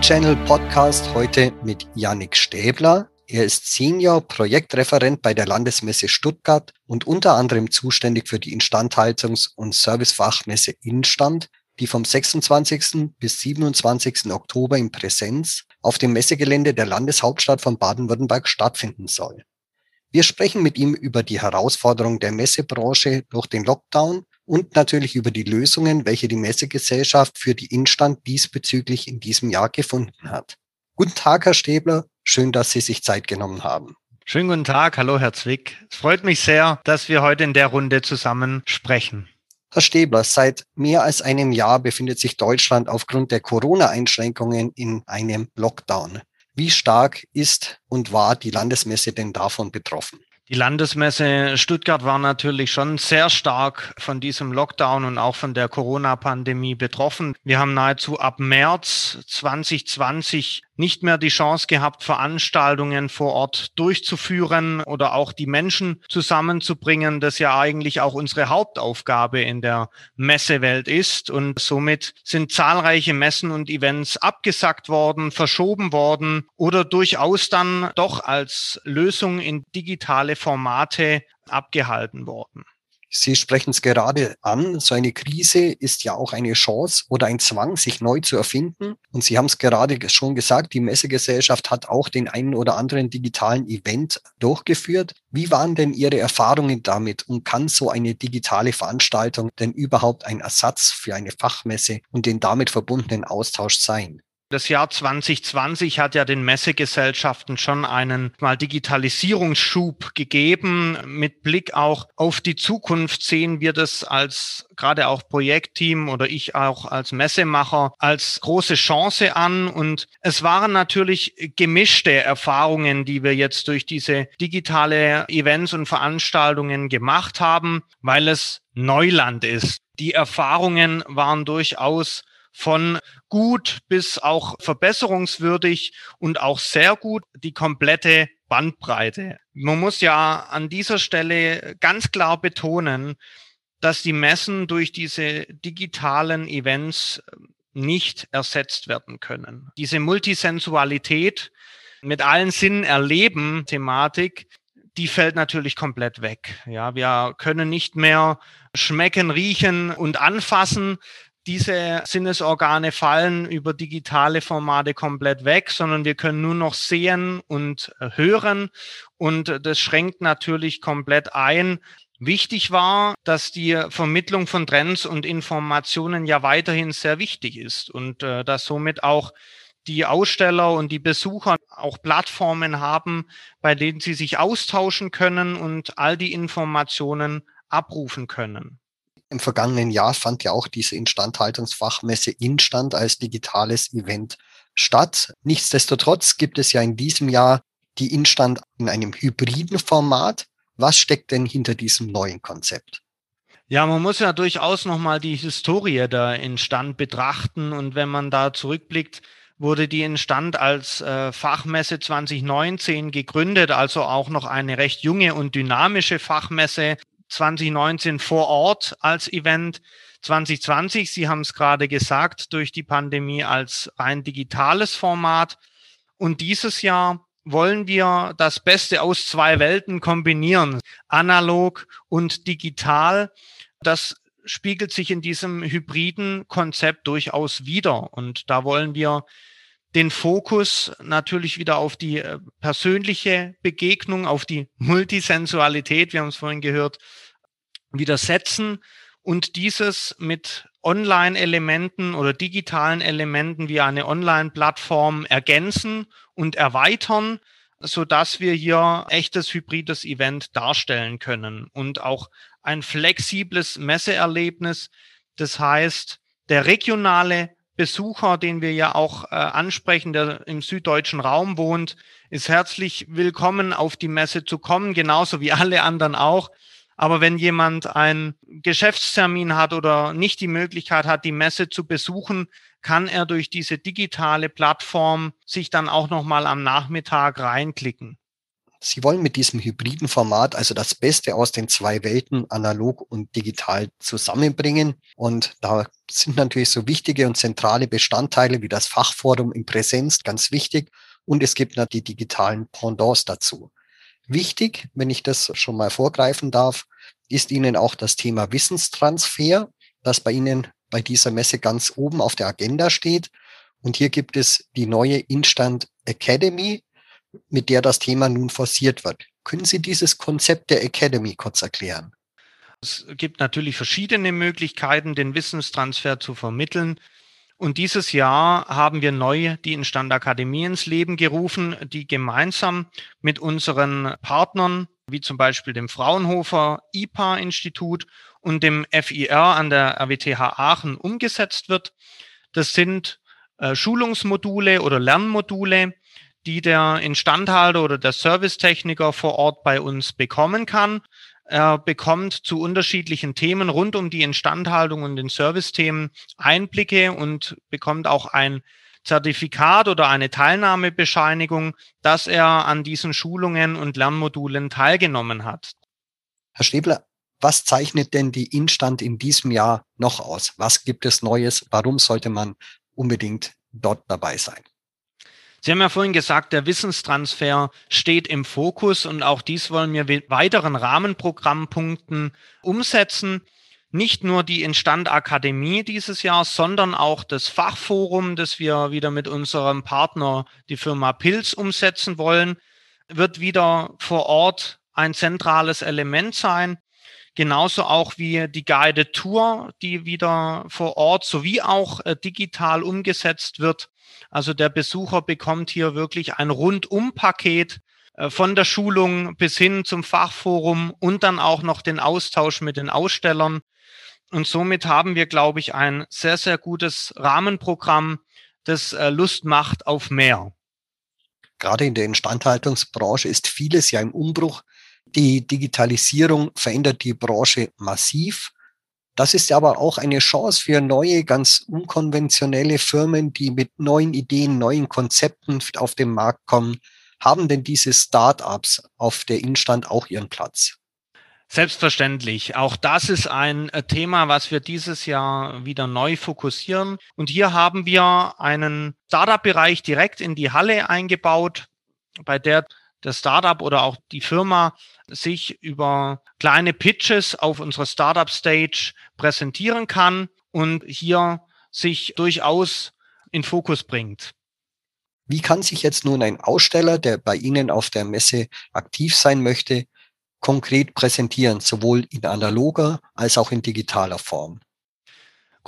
Channel Podcast heute mit Yannick Stäbler. Er ist Senior Projektreferent bei der Landesmesse Stuttgart und unter anderem zuständig für die Instandhaltungs- und Servicefachmesse Instand, die vom 26. bis 27. Oktober in Präsenz auf dem Messegelände der Landeshauptstadt von Baden-Württemberg stattfinden soll. Wir sprechen mit ihm über die Herausforderung der Messebranche durch den Lockdown und natürlich über die Lösungen, welche die Messegesellschaft für die Instand diesbezüglich in diesem Jahr gefunden hat. Guten Tag, Herr Stäbler. Schön, dass Sie sich Zeit genommen haben. Schönen guten Tag. Hallo, Herr Zwick. Es freut mich sehr, dass wir heute in der Runde zusammen sprechen. Herr Stäbler, seit mehr als einem Jahr befindet sich Deutschland aufgrund der Corona-Einschränkungen in einem Lockdown. Wie stark ist und war die Landesmesse denn davon betroffen? Die Landesmesse Stuttgart war natürlich schon sehr stark von diesem Lockdown und auch von der Corona-Pandemie betroffen. Wir haben nahezu ab März 2020 nicht mehr die Chance gehabt, Veranstaltungen vor Ort durchzuführen oder auch die Menschen zusammenzubringen, das ja eigentlich auch unsere Hauptaufgabe in der Messewelt ist. Und somit sind zahlreiche Messen und Events abgesagt worden, verschoben worden oder durchaus dann doch als Lösung in digitale Formate abgehalten worden. Sie sprechen es gerade an. So eine Krise ist ja auch eine Chance oder ein Zwang, sich neu zu erfinden. Und Sie haben es gerade schon gesagt, die Messegesellschaft hat auch den einen oder anderen digitalen Event durchgeführt. Wie waren denn Ihre Erfahrungen damit und kann so eine digitale Veranstaltung denn überhaupt ein Ersatz für eine Fachmesse und den damit verbundenen Austausch sein? Das Jahr 2020 hat ja den Messegesellschaften schon einen mal Digitalisierungsschub gegeben. Mit Blick auch auf die Zukunft sehen wir das als gerade auch Projektteam oder ich auch als Messemacher als große Chance an. Und es waren natürlich gemischte Erfahrungen, die wir jetzt durch diese digitale Events und Veranstaltungen gemacht haben, weil es Neuland ist. Die Erfahrungen waren durchaus von gut bis auch verbesserungswürdig und auch sehr gut die komplette Bandbreite. Man muss ja an dieser Stelle ganz klar betonen, dass die Messen durch diese digitalen Events nicht ersetzt werden können. Diese Multisensualität mit allen Sinnen erleben Thematik, die fällt natürlich komplett weg. Ja, wir können nicht mehr schmecken, riechen und anfassen diese Sinnesorgane fallen über digitale Formate komplett weg, sondern wir können nur noch sehen und äh, hören. Und das schränkt natürlich komplett ein. Wichtig war, dass die Vermittlung von Trends und Informationen ja weiterhin sehr wichtig ist und äh, dass somit auch die Aussteller und die Besucher auch Plattformen haben, bei denen sie sich austauschen können und all die Informationen abrufen können. Im vergangenen Jahr fand ja auch diese Instandhaltungsfachmesse Instand als digitales Event statt. Nichtsdestotrotz gibt es ja in diesem Jahr die Instand in einem hybriden Format. Was steckt denn hinter diesem neuen Konzept? Ja, man muss ja durchaus nochmal die Historie der Instand betrachten. Und wenn man da zurückblickt, wurde die Instand als äh, Fachmesse 2019 gegründet, also auch noch eine recht junge und dynamische Fachmesse. 2019 vor Ort als Event, 2020, Sie haben es gerade gesagt, durch die Pandemie als rein digitales Format. Und dieses Jahr wollen wir das Beste aus zwei Welten kombinieren, analog und digital. Das spiegelt sich in diesem hybriden Konzept durchaus wieder. Und da wollen wir den Fokus natürlich wieder auf die äh, persönliche Begegnung, auf die Multisensualität, wir haben es vorhin gehört, wieder setzen und dieses mit Online-Elementen oder digitalen Elementen wie eine Online-Plattform ergänzen und erweitern, so dass wir hier echtes hybrides Event darstellen können und auch ein flexibles Messeerlebnis. Das heißt, der regionale Besucher, den wir ja auch äh, ansprechen, der im süddeutschen Raum wohnt, ist herzlich willkommen, auf die Messe zu kommen, genauso wie alle anderen auch. Aber wenn jemand einen Geschäftstermin hat oder nicht die Möglichkeit hat, die Messe zu besuchen, kann er durch diese digitale Plattform sich dann auch nochmal am Nachmittag reinklicken. Sie wollen mit diesem hybriden Format also das Beste aus den zwei Welten, analog und digital, zusammenbringen. Und da sind natürlich so wichtige und zentrale Bestandteile wie das Fachforum in Präsenz ganz wichtig. Und es gibt noch die digitalen Pendants dazu. Wichtig, wenn ich das schon mal vorgreifen darf, ist Ihnen auch das Thema Wissenstransfer, das bei Ihnen bei dieser Messe ganz oben auf der Agenda steht. Und hier gibt es die neue Instant Academy, mit der das Thema nun forciert wird. Können Sie dieses Konzept der Academy kurz erklären? Es gibt natürlich verschiedene Möglichkeiten, den Wissenstransfer zu vermitteln. Und dieses Jahr haben wir neu die Instand Akademie ins Leben gerufen, die gemeinsam mit unseren Partnern, wie zum Beispiel dem Fraunhofer IPA-Institut und dem FIR an der RWTH Aachen umgesetzt wird. Das sind äh, Schulungsmodule oder Lernmodule, die der Instandhalter oder der Servicetechniker vor Ort bei uns bekommen kann. Er bekommt zu unterschiedlichen Themen rund um die Instandhaltung und den Servicethemen Einblicke und bekommt auch ein Zertifikat oder eine Teilnahmebescheinigung, dass er an diesen Schulungen und Lernmodulen teilgenommen hat. Herr Stäbler, was zeichnet denn die Instand in diesem Jahr noch aus? Was gibt es Neues? Warum sollte man unbedingt dort dabei sein? Sie haben ja vorhin gesagt, der Wissenstransfer steht im Fokus und auch dies wollen wir mit weiteren Rahmenprogrammpunkten umsetzen. Nicht nur die Instand-Akademie dieses Jahr, sondern auch das Fachforum, das wir wieder mit unserem Partner, die Firma Pilz, umsetzen wollen, wird wieder vor Ort ein zentrales Element sein. Genauso auch wie die Guided Tour, die wieder vor Ort sowie auch äh, digital umgesetzt wird. Also der Besucher bekommt hier wirklich ein Rundum-Paket äh, von der Schulung bis hin zum Fachforum und dann auch noch den Austausch mit den Ausstellern. Und somit haben wir, glaube ich, ein sehr, sehr gutes Rahmenprogramm, das äh, Lust macht auf mehr. Gerade in der Instandhaltungsbranche ist vieles ja im Umbruch. Die Digitalisierung verändert die Branche massiv. Das ist aber auch eine Chance für neue, ganz unkonventionelle Firmen, die mit neuen Ideen, neuen Konzepten auf den Markt kommen. Haben denn diese Startups auf der Instand auch ihren Platz? Selbstverständlich. Auch das ist ein äh, Thema, was wir dieses Jahr wieder neu fokussieren. Und hier haben wir einen Startup-Bereich direkt in die Halle eingebaut, bei der das Startup oder auch die Firma sich über kleine Pitches auf unserer Startup Stage präsentieren kann und hier sich durchaus in Fokus bringt. Wie kann sich jetzt nun ein Aussteller, der bei Ihnen auf der Messe aktiv sein möchte, konkret präsentieren, sowohl in analoger als auch in digitaler Form?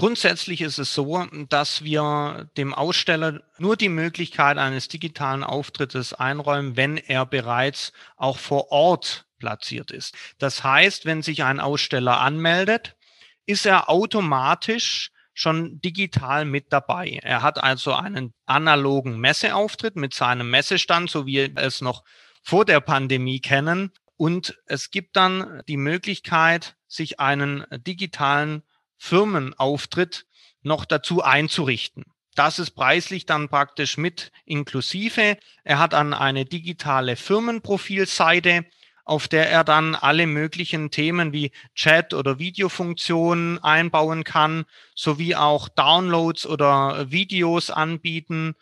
Grundsätzlich ist es so, dass wir dem Aussteller nur die Möglichkeit eines digitalen Auftrittes einräumen, wenn er bereits auch vor Ort platziert ist. Das heißt, wenn sich ein Aussteller anmeldet, ist er automatisch schon digital mit dabei. Er hat also einen analogen Messeauftritt mit seinem Messestand, so wie wir es noch vor der Pandemie kennen. Und es gibt dann die Möglichkeit, sich einen digitalen Firmenauftritt noch dazu einzurichten. Das ist preislich dann praktisch mit inklusive. Er hat dann eine digitale Firmenprofilseite, auf der er dann alle möglichen Themen wie Chat oder Videofunktionen einbauen kann, sowie auch Downloads oder Videos anbieten,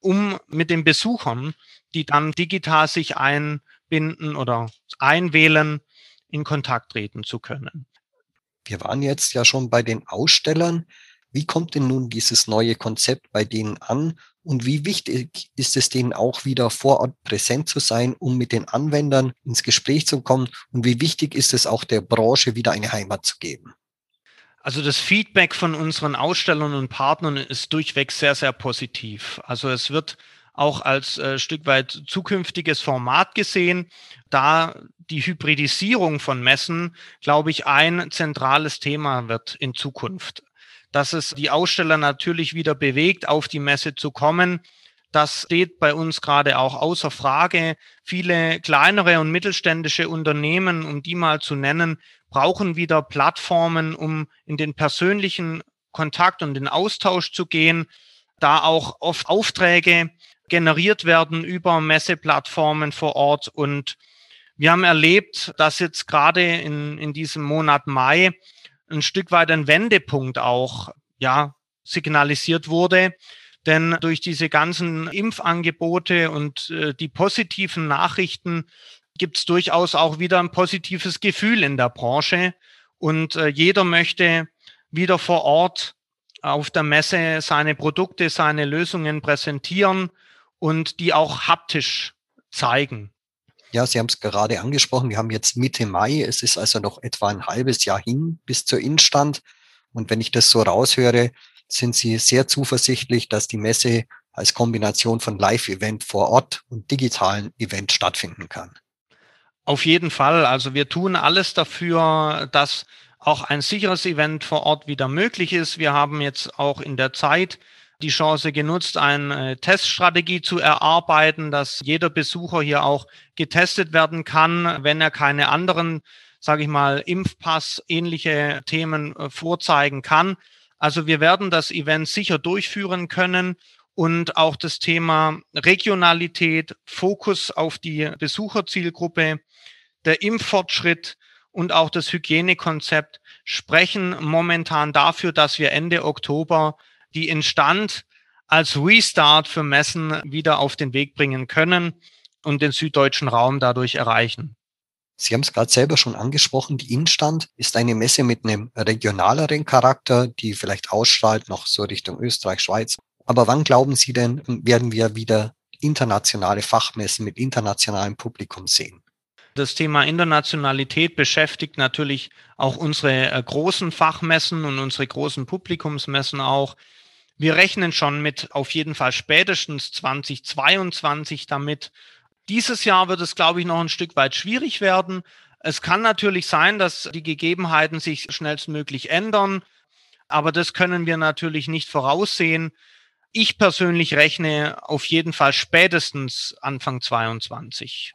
um mit den Besuchern, die dann digital sich einbinden oder einwählen, in Kontakt treten zu können. Wir waren jetzt ja schon bei den Ausstellern. Wie kommt denn nun dieses neue Konzept bei denen an? Und wie wichtig ist es denen auch wieder vor Ort präsent zu sein, um mit den Anwendern ins Gespräch zu kommen? Und wie wichtig ist es auch der Branche wieder eine Heimat zu geben? Also das Feedback von unseren Ausstellern und Partnern ist durchweg sehr, sehr positiv. Also es wird auch als äh, Stück weit zukünftiges Format gesehen, da die Hybridisierung von Messen, glaube ich, ein zentrales Thema wird in Zukunft. Dass es die Aussteller natürlich wieder bewegt, auf die Messe zu kommen, das steht bei uns gerade auch außer Frage. Viele kleinere und mittelständische Unternehmen, um die mal zu nennen, brauchen wieder Plattformen, um in den persönlichen Kontakt und den Austausch zu gehen, da auch oft Aufträge generiert werden über Messeplattformen vor Ort. Und wir haben erlebt, dass jetzt gerade in, in diesem Monat Mai ein Stück weit ein Wendepunkt auch, ja, signalisiert wurde. Denn durch diese ganzen Impfangebote und äh, die positiven Nachrichten gibt es durchaus auch wieder ein positives Gefühl in der Branche. Und äh, jeder möchte wieder vor Ort auf der Messe seine Produkte, seine Lösungen präsentieren und die auch haptisch zeigen. Ja, Sie haben es gerade angesprochen. Wir haben jetzt Mitte Mai. Es ist also noch etwa ein halbes Jahr hin bis zur Instand. Und wenn ich das so raushöre, sind Sie sehr zuversichtlich, dass die Messe als Kombination von Live-Event vor Ort und digitalen Event stattfinden kann. Auf jeden Fall. Also wir tun alles dafür, dass auch ein sicheres Event vor Ort wieder möglich ist. Wir haben jetzt auch in der Zeit die Chance genutzt, eine Teststrategie zu erarbeiten, dass jeder Besucher hier auch getestet werden kann, wenn er keine anderen, sage ich mal, Impfpass ähnliche Themen äh, vorzeigen kann. Also wir werden das Event sicher durchführen können und auch das Thema Regionalität, Fokus auf die Besucherzielgruppe, der Impffortschritt und auch das Hygienekonzept sprechen momentan dafür, dass wir Ende Oktober die Instand als Restart für Messen wieder auf den Weg bringen können und den süddeutschen Raum dadurch erreichen. Sie haben es gerade selber schon angesprochen, die Instand ist eine Messe mit einem regionaleren Charakter, die vielleicht ausstrahlt noch so Richtung Österreich, Schweiz. Aber wann glauben Sie denn, werden wir wieder internationale Fachmessen mit internationalem Publikum sehen? Das Thema Internationalität beschäftigt natürlich auch unsere äh, großen Fachmessen und unsere großen Publikumsmessen auch. Wir rechnen schon mit auf jeden Fall spätestens 2022 damit. Dieses Jahr wird es, glaube ich, noch ein Stück weit schwierig werden. Es kann natürlich sein, dass die Gegebenheiten sich schnellstmöglich ändern, aber das können wir natürlich nicht voraussehen. Ich persönlich rechne auf jeden Fall spätestens Anfang 22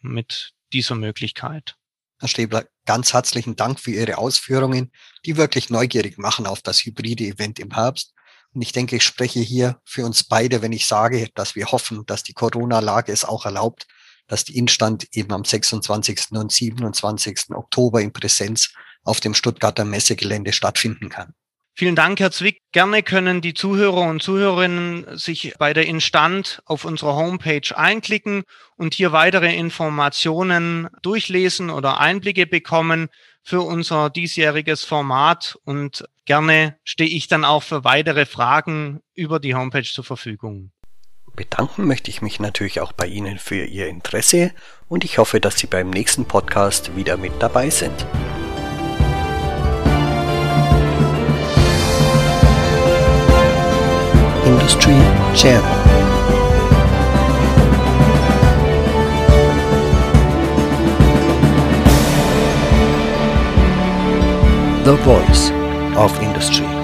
mit dieser Möglichkeit. Herr Stäbler, ganz herzlichen Dank für Ihre Ausführungen, die wirklich neugierig machen auf das hybride Event im Herbst. Und ich denke, ich spreche hier für uns beide, wenn ich sage, dass wir hoffen, dass die Corona-Lage es auch erlaubt, dass die Instand eben am 26. und 27. Oktober in Präsenz auf dem Stuttgarter Messegelände stattfinden kann. Vielen Dank, Herr Zwick. Gerne können die Zuhörer und Zuhörerinnen sich bei der Instand auf unserer Homepage einklicken und hier weitere Informationen durchlesen oder Einblicke bekommen für unser diesjähriges Format. Und gerne stehe ich dann auch für weitere Fragen über die Homepage zur Verfügung. Bedanken möchte ich mich natürlich auch bei Ihnen für Ihr Interesse und ich hoffe, dass Sie beim nächsten Podcast wieder mit dabei sind. Industry Channel. The Voice of Industry.